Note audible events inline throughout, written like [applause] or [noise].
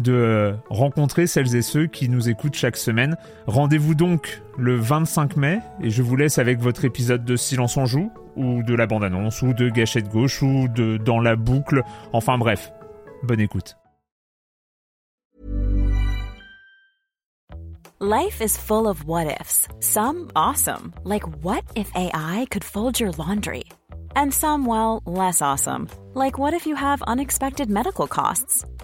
de rencontrer celles et ceux qui nous écoutent chaque semaine. Rendez-vous donc le 25 mai et je vous laisse avec votre épisode de Silence en joue ou de la bande-annonce ou de Gâchette gauche ou de Dans la boucle. Enfin bref, bonne écoute. Life is full of what ifs. Some awesome, like what if AI could fold your laundry? And some well, less awesome, like what if you have unexpected medical costs?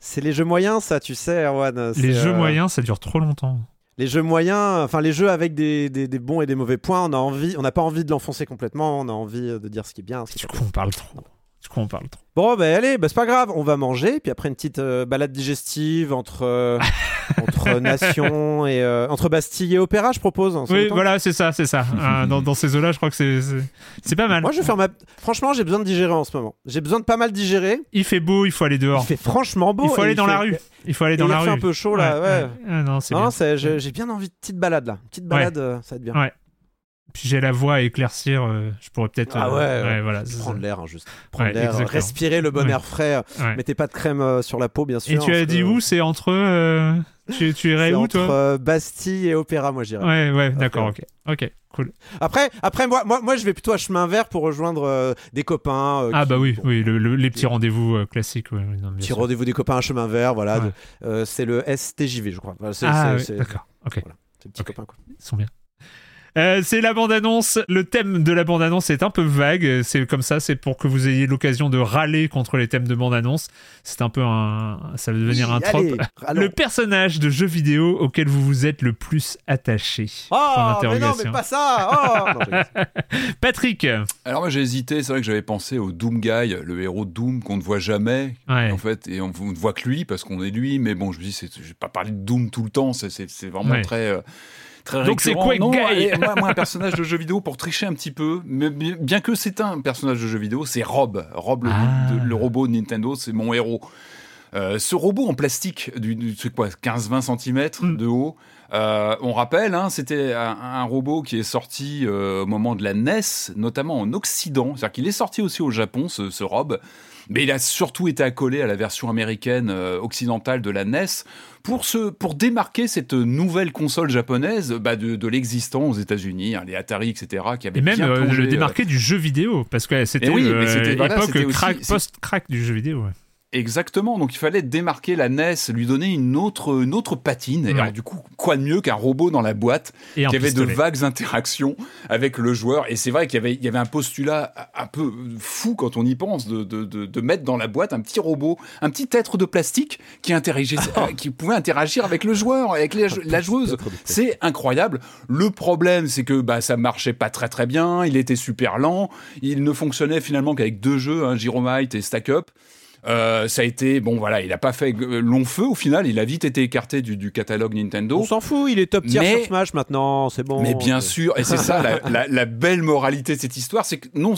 C'est les jeux moyens, ça, tu sais, Erwan. Les c'est, jeux euh, moyens, ça dure trop longtemps. Les jeux moyens, enfin les jeux avec des, des- des bons et des mauvais points, on a envie, on n'a pas envie de l'enfoncer complètement, on a envie de dire ce qui est bien. Ce qui Du coup, on parle trop. Du coup, on parle trop. Bon, ben allez, bah, c'est pas grave, on va manger, puis après une petite euh, balade digestive entre, euh, entre [laughs] nations et euh, entre Bastille et Opéra, je propose. en ce Oui, temps. voilà, c'est ça, c'est ça. Euh, [laughs] dans, dans ces eaux-là, je crois que c'est- c'est c'est pas mal. Moi, je vais faire ma. Franchement, j'ai besoin de digérer en ce moment. J'ai besoin de pas mal digérer. Il fait beau, il faut aller dehors. Il fait franchement beau. Il faut et aller dans fait- la rue. Il faut aller dans il la fait rue. un peu chaud là, ouais. Ah non, c'est Non, bien. c'est- j'ai j'ai bien envie de petite balade là. Petite balade, euh, ça va être bien. Ouais. Puis j'ai la voix à éclaircir, euh, je pourrais peut-être. Ah euh, ouais, ouais. voilà. Prendre l'air, hein, juste. Prendre Ouais, l'air, respirer le bon air frais. Ouais. Mettez pas de crème euh, sur la peau, bien sûr. Et tu as parce dit que où C'est entre. euh, tu, tu irais où, entre toi euh, Bastille et Opéra, moi j'irais. Ouais, ouais, d'accord, ok. Ok, cool. Après, après moi, moi, moi, je vais plutôt à chemin vert pour rejoindre euh, des copains. euh, Ah, qui- bah oui, bon, oui, le- le- les petits rendez-vous euh, classiques. ouais, ouais, non, bien Petit sûr. rendez-vous des copains à chemin vert, voilà. Euh, c'est le STJV, je crois. Voilà, Ah, d'accord, ok. Voilà. c'est le petit Ok. copain, quoi. Ils sont bien. Euh, c'est la bande-annonce. Le thème de la bande-annonce est un peu vague. C'est comme ça, c'est pour que vous ayez l'occasion de râler contre les thèmes de bande-annonce. C'est un peu un. Ça va devenir Oui, un trope. allez. Le personnage de jeu vidéo auquel vous vous êtes le plus attaché. Oh, mais non, mais pas ça [laughs] oh Non. Patrick Alors moi j'ai hésité, c'est vrai que j'avais pensé au Doom Guy, le héros de Doom qu'on ne voit jamais Ouais. en fait, et on, ne voit que lui parce qu'on est lui, mais bon je me dis, je vais pas parler de Doom tout le temps, c'est- vraiment Ouais. très... euh, Très Donc c'est. Quake Non, Guy. moi, moi, un personnage de jeu vidéo pour tricher un petit peu, mais bien que c'est un personnage de jeu vidéo, c'est Rob. Rob, le, Ah. le robot de Nintendo, c'est mon héros. Euh, ce robot en plastique, du, du- c'est quoi, 15-20 cm Mm. de haut, euh, on rappelle, hein, c'était un, un robot qui est sorti euh, au moment de la NES, notamment en Occident. C'est-à-dire qu'il est sorti aussi au Japon, ce, ce Rob, mais il a surtout été accolé à la version américaine euh, occidentale de la NES pour, se, pour démarquer cette nouvelle console japonaise bah, de, de l'existant aux États-Unis, hein, les Atari, etc., qui avaient Et même bien plongé, le démarquer du jeu vidéo. Parce que c'était Eh oui, c'était- voilà, l'époque aussi- post-crack du jeu vidéo. ouais. Exactement, donc il fallait démarquer la NES, lui donner une autre, une autre patine. Et alors, du coup, quoi de mieux qu'un robot dans la boîte Et qui avait de vagues interactions avec le joueur? Et c'est vrai qu'il y avait, il y avait un postulat un peu fou quand on y pense de, de, de, de mettre dans la boîte un petit robot, un petit être de plastique qui, interagissait- euh, qui pouvait interagir avec le joueur, avec les- la joueuse. C'est incroyable. Le problème, c'est que bah, ça marchait pas très très bien. Il était super lent. Il ne fonctionnait finalement qu'avec deux jeux, hein, Gyromite et Stack Up. Euh, ça a été bon voilà, il a pas fait euh, long feu au final, il a vite été écarté du, du catalogue Nintendo. On s'en fout, il est top tier Mais- sur Smash maintenant, c'est bon. Mais bien Euh, sûr, et c'est ça la, la- la belle moralité de cette histoire, c'est que non,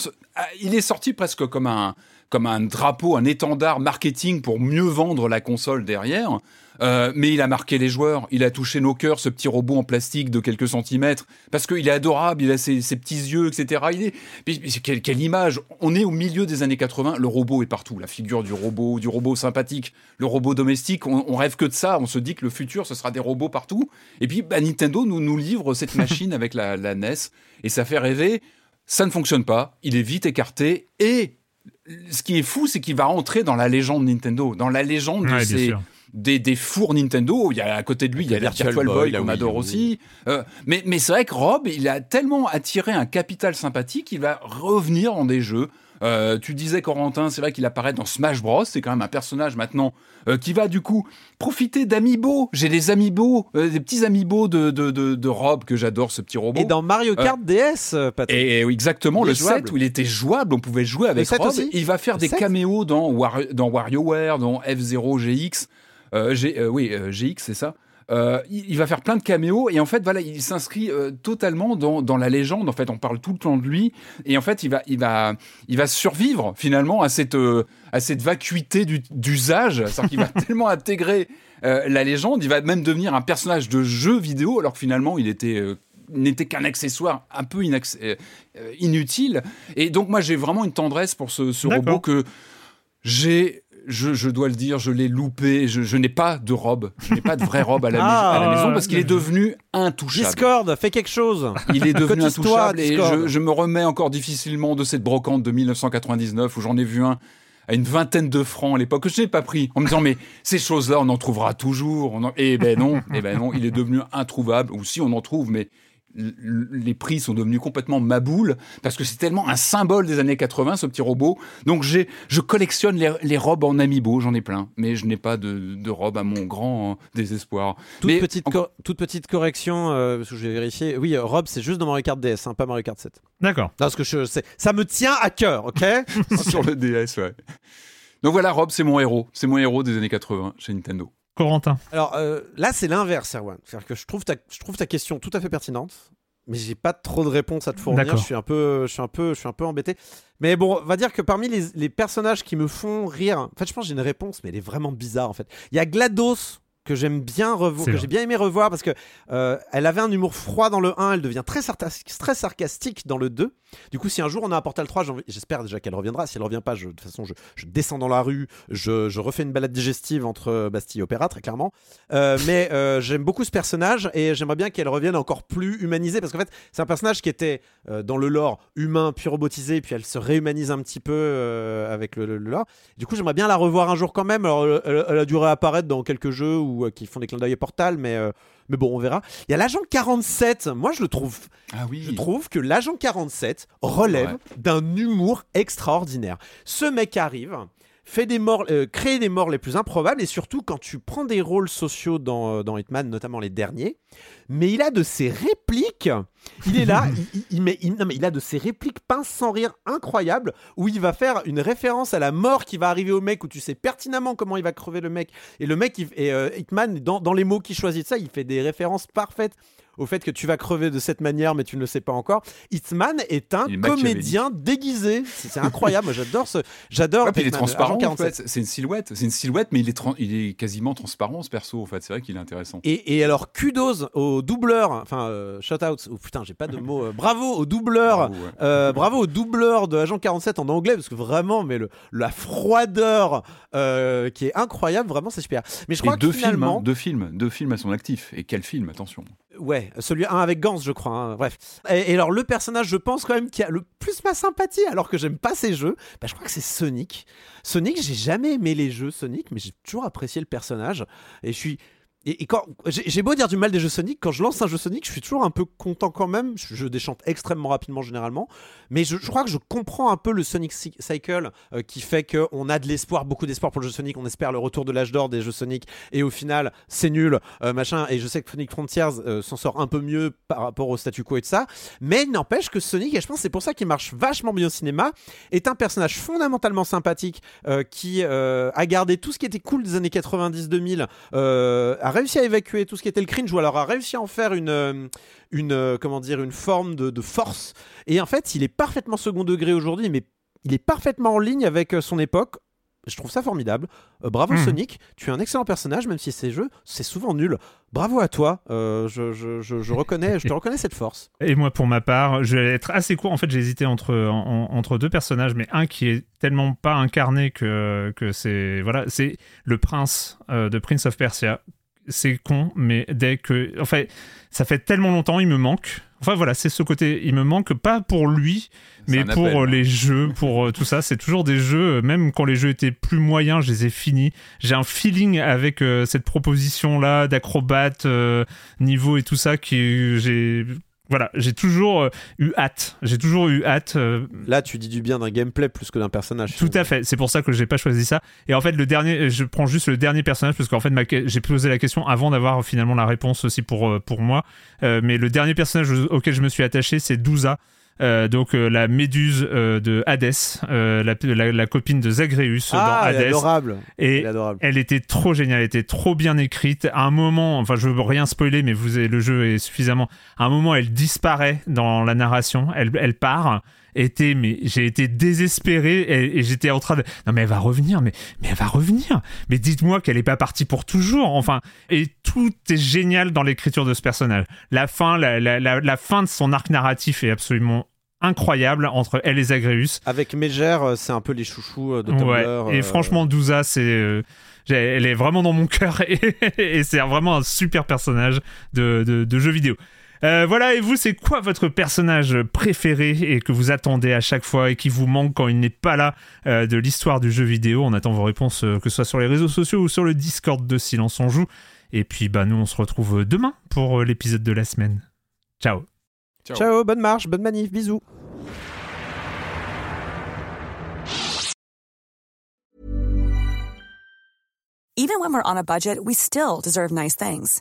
il est sorti presque comme un comme un drapeau, un étendard marketing pour mieux vendre la console derrière. Euh, mais il a marqué les joueurs, il a touché nos cœurs, ce petit robot en plastique de quelques centimètres, parce qu'il est adorable, il a ses, petits yeux, etc. Il est, quelle, image On est au milieu des années 80, le robot est partout, la figure du robot, du robot sympathique, le robot domestique, on, rêve que de ça, on se dit que le futur, ce sera des robots partout. Et puis bah, Nintendo nous, nous livre cette machine avec la, NES, et ça fait rêver. Ça ne fonctionne pas, il est vite écarté, et ce qui est fou, c'est qu'il va rentrer dans la légende Nintendo, dans la légende de ces des, des, fours Nintendo. Il y a à côté de lui, il y a la Virtual Boy, qu'on adore aussi. Euh, mais mais c'est vrai que Rob, il a tellement attiré un capital sympathique, qu'il va revenir dans des jeux. Euh, tu disais Corentin, c'est vrai qu'il apparaît dans Smash Bros. C'est quand même un personnage maintenant euh, qui va du coup profiter d'amiibo. J'ai des amiibo, des petits amiibo de, de, de, Rob que j'adore, ce petit robot. Et dans Mario Kart DS, Patrick. Et, exactement, le set où il était jouable, on pouvait jouer avec Rob. Il va faire des caméos dans, dans WarioWare, dans F0 GX. Euh, euh, oui, euh, GX, c'est ça. Il, va faire plein de caméos et en fait voilà il s'inscrit totalement dans, dans, la légende. En fait on parle tout le temps de lui et en fait il va il va il va survivre finalement à cette à cette vacuité d'usage. C'est-à-dire qu'il va [laughs] tellement intégrer la légende il va même devenir un personnage de jeu vidéo alors que finalement il était n'était qu'un accessoire un peu inutile. Et donc moi j'ai vraiment une tendresse pour ce, ce robot que j'ai je, dois le dire, je l'ai loupé. Je, n'ai pas de robe. Je n'ai pas de vraie robe à la, [laughs] ah. maison parce qu'il est devenu intouchable. Discord, fais quelque chose. Il est [laughs] devenu intouchable et je, me remets encore difficilement de cette brocante de 1999 où j'en ai vu un à une vingtaine de francs à l'époque que je n'ai pas pris en me disant mais ces choses-là on en trouvera toujours. Et eh ben non, et eh ben non, il est devenu introuvable ou si on en trouve mais les prix sont devenus complètement maboules parce que c'est tellement un symbole des années 80 ce petit robot. Donc j'ai, je collectionne les, robes en amiibo, j'en ai plein, mais je n'ai pas de, de robe à mon grand désespoir. Toute, petite, toute petite correction, euh, parce que je vais vérifier. Oui, euh, robe c'est juste dans Mario Kart DS, hein, pas Mario Kart 7. D'accord. Parce que je, ça me tient à cœur, ok [laughs] [laughs] Sur le DS, ouais. Donc voilà, Rob, c'est mon héros. C'est mon héros des années 80 chez Nintendo. Corentin. Alors euh, là, c'est l'inverse, Erwan. C'est-à-dire que je trouve, ta, je trouve ta question tout à fait pertinente, mais j'ai pas trop de réponses à te fournir. Je suis un peu, je suis un peu, je suis un peu embêté. Mais bon, on va dire que parmi les, les personnages qui me font rire, en fait, je pense que j'ai une réponse, mais elle est vraiment bizarre en fait. Il y a GLaDOS que j'aime bien revoir, que j'ai bien aimé revoir parce que euh, elle avait un humour froid dans le 1, elle devient très, très sarcastique dans le 2. Du coup, si un jour on a un Portal 3, j'espère déjà qu'elle reviendra. Si elle revient pas, je, de toute façon, je, descends dans la rue, je, refais une balade digestive entre Bastille et Opéra, très clairement. Euh, mais euh, j'aime beaucoup ce personnage et j'aimerais bien qu'elle revienne encore plus humanisée parce qu'en fait, c'est un personnage qui était dans le lore humain puis robotisé, puis elle se réhumanise un petit peu avec le, lore. Du coup, j'aimerais bien la revoir un jour quand même. Alors, elle, elle a dû réapparaître dans quelques jeux ou qui font des clins d'œil Portal, mais, euh, mais bon, on verra. Il y a l'agent 47. Moi, je le trouve. Ah oui. Je trouve que l'agent 47 relève d'un humour extraordinaire. Ce mec arrive fait des morts, euh, crée des morts les plus improbables et surtout quand tu prends des rôles sociaux dans, euh, dans Hitman, notamment les derniers, mais il a de ces répliques. Il est là, [laughs] il, met, non, mais il a de ces répliques pince sans rire incroyables où il va faire une référence à la mort qui va arriver au mec où tu sais pertinemment comment il va crever le mec et le mec et euh, Hitman dans, dans les mots qu'il choisit de ça, il fait des références parfaites au fait que tu vas crever de cette manière, mais tu ne le sais pas encore. Hitman est un comédien déguisé. C'est incroyable. Moi, j'adore ce. J'adore. il est transparent. En fait. C'est une silhouette. C'est une silhouette, mais il est, il est quasiment transparent ce perso. En fait, c'est vrai qu'il est intéressant. Et, alors, kudos au doubleur. Enfin, euh, shout out. Oh, putain, j'ai pas de mots. Euh, bravo au doubleur. Euh, bravo, au doubleur de Agent 47 en anglais, parce que vraiment, mais le, la froideur qui est incroyable. Vraiment, c'est super. Mais je crois que deux finalement, films, hein, deux films, deux films à son actif. Et quel film Attention. Ouais, celui 1 avec Gans, je crois. Hein, bref. Et, alors, le personnage, je pense quand même, qui a le plus ma sympathie, alors que j'aime pas ces jeux, bah, je crois que c'est Sonic. Sonic, j'ai jamais aimé les jeux Sonic, mais j'ai toujours apprécié le personnage. Et je suis et, quand j'ai beau dire du mal des jeux Sonic, quand je lance un jeu Sonic, je suis toujours un peu content quand même. Je, déchante extrêmement rapidement généralement, mais je, crois que je comprends un peu le Sonic Cycle euh, qui fait qu'on a de l'espoir, beaucoup d'espoir pour le jeu Sonic. On espère le retour de l'âge d'or des jeux Sonic, et au final, c'est nul, euh, machin. Et je sais que Sonic Frontiers euh, s'en sort un peu mieux par rapport au statu quo et de ça, mais n'empêche que Sonic, et je pense c'est pour ça qu'il marche vachement bien au cinéma, est un personnage fondamentalement sympathique qui a gardé tout ce qui était cool des années 90-2000 réussi à évacuer tout ce qui était le cringe, ou alors a réussi à en faire une, euh, une, euh, comment dire, une forme de, force. Et en fait, il est parfaitement second degré aujourd'hui, mais il est parfaitement en ligne avec son époque je trouve ça formidable. Euh, bravo hmm. Sonic, tu es un excellent personnage, même si ces jeux, c'est souvent nul. Bravo à toi, euh, je, je, je, reconnais, je te [laughs] reconnais cette force. Et moi, pour ma part, je vais être assez court. En fait, j'ai hésité entre, entre deux personnages, mais un qui est tellement pas incarné que, que c'est voilà, c'est le prince euh, de Prince of Persia. C'est con, mais dès que, enfin, ça fait tellement longtemps, il me manque. Enfin voilà, c'est ce côté, il me manque pas pour lui, mais pour euh, les jeux, pour euh, tout ça, c'est toujours des jeux, euh, même quand les jeux étaient plus moyens, je les ai finis. J'ai un feeling avec cette proposition-là d'acrobate, niveau et tout ça, qui j'ai voilà, j'ai toujours eu hâte. J'ai toujours eu hâte. Là, tu dis du bien d'un gameplay plus que d'un personnage. Tout à fait. C'est pour ça que j'ai pas choisi ça. Et en fait, le dernier, je prends juste le dernier personnage parce qu'en fait, j'ai posé la question avant d'avoir finalement la réponse aussi pour pour moi. mais le dernier personnage auquel je me suis attaché, c'est Douza. Euh, donc euh, la méduse euh, de Hadès, la, la, copine de Zagreus ah, dans Hadès. Elle est adorable. Et elle, était trop géniale, elle était trop bien écrite. À un moment, enfin je veux rien spoiler, mais vous avez, le jeu est suffisamment. À un moment, elle disparaît dans la narration, elle, elle part était mais j'ai été désespéré et, j'étais en train de non mais elle va revenir mais mais elle va revenir mais dites-moi qu'elle est pas partie pour toujours enfin et tout est génial dans l'écriture de ce personnage la fin la, la, la, fin de son arc narratif est absolument incroyable entre elle et Zagreus avec Mégère euh, c'est un peu les chouchous euh, de Tumblr ouais. et euh, franchement Douza c'est elle est vraiment dans mon [laughs] cœur et, c'est vraiment un super personnage de, de, de jeu vidéo. Euh, voilà, et vous, c'est quoi votre personnage préféré et que vous attendez à chaque fois et qui vous manque quand il n'est pas là euh, de l'histoire du jeu vidéo? On attend vos réponses, euh, que ce soit sur les réseaux sociaux ou sur le Discord de Silence on Joue. Et puis, bah, nous, on se retrouve demain pour l'épisode de la semaine. Ciao. Ciao. Ciao, bonne marche, bonne manif, bisous. Even when we're on a budget, we still deserve nice things.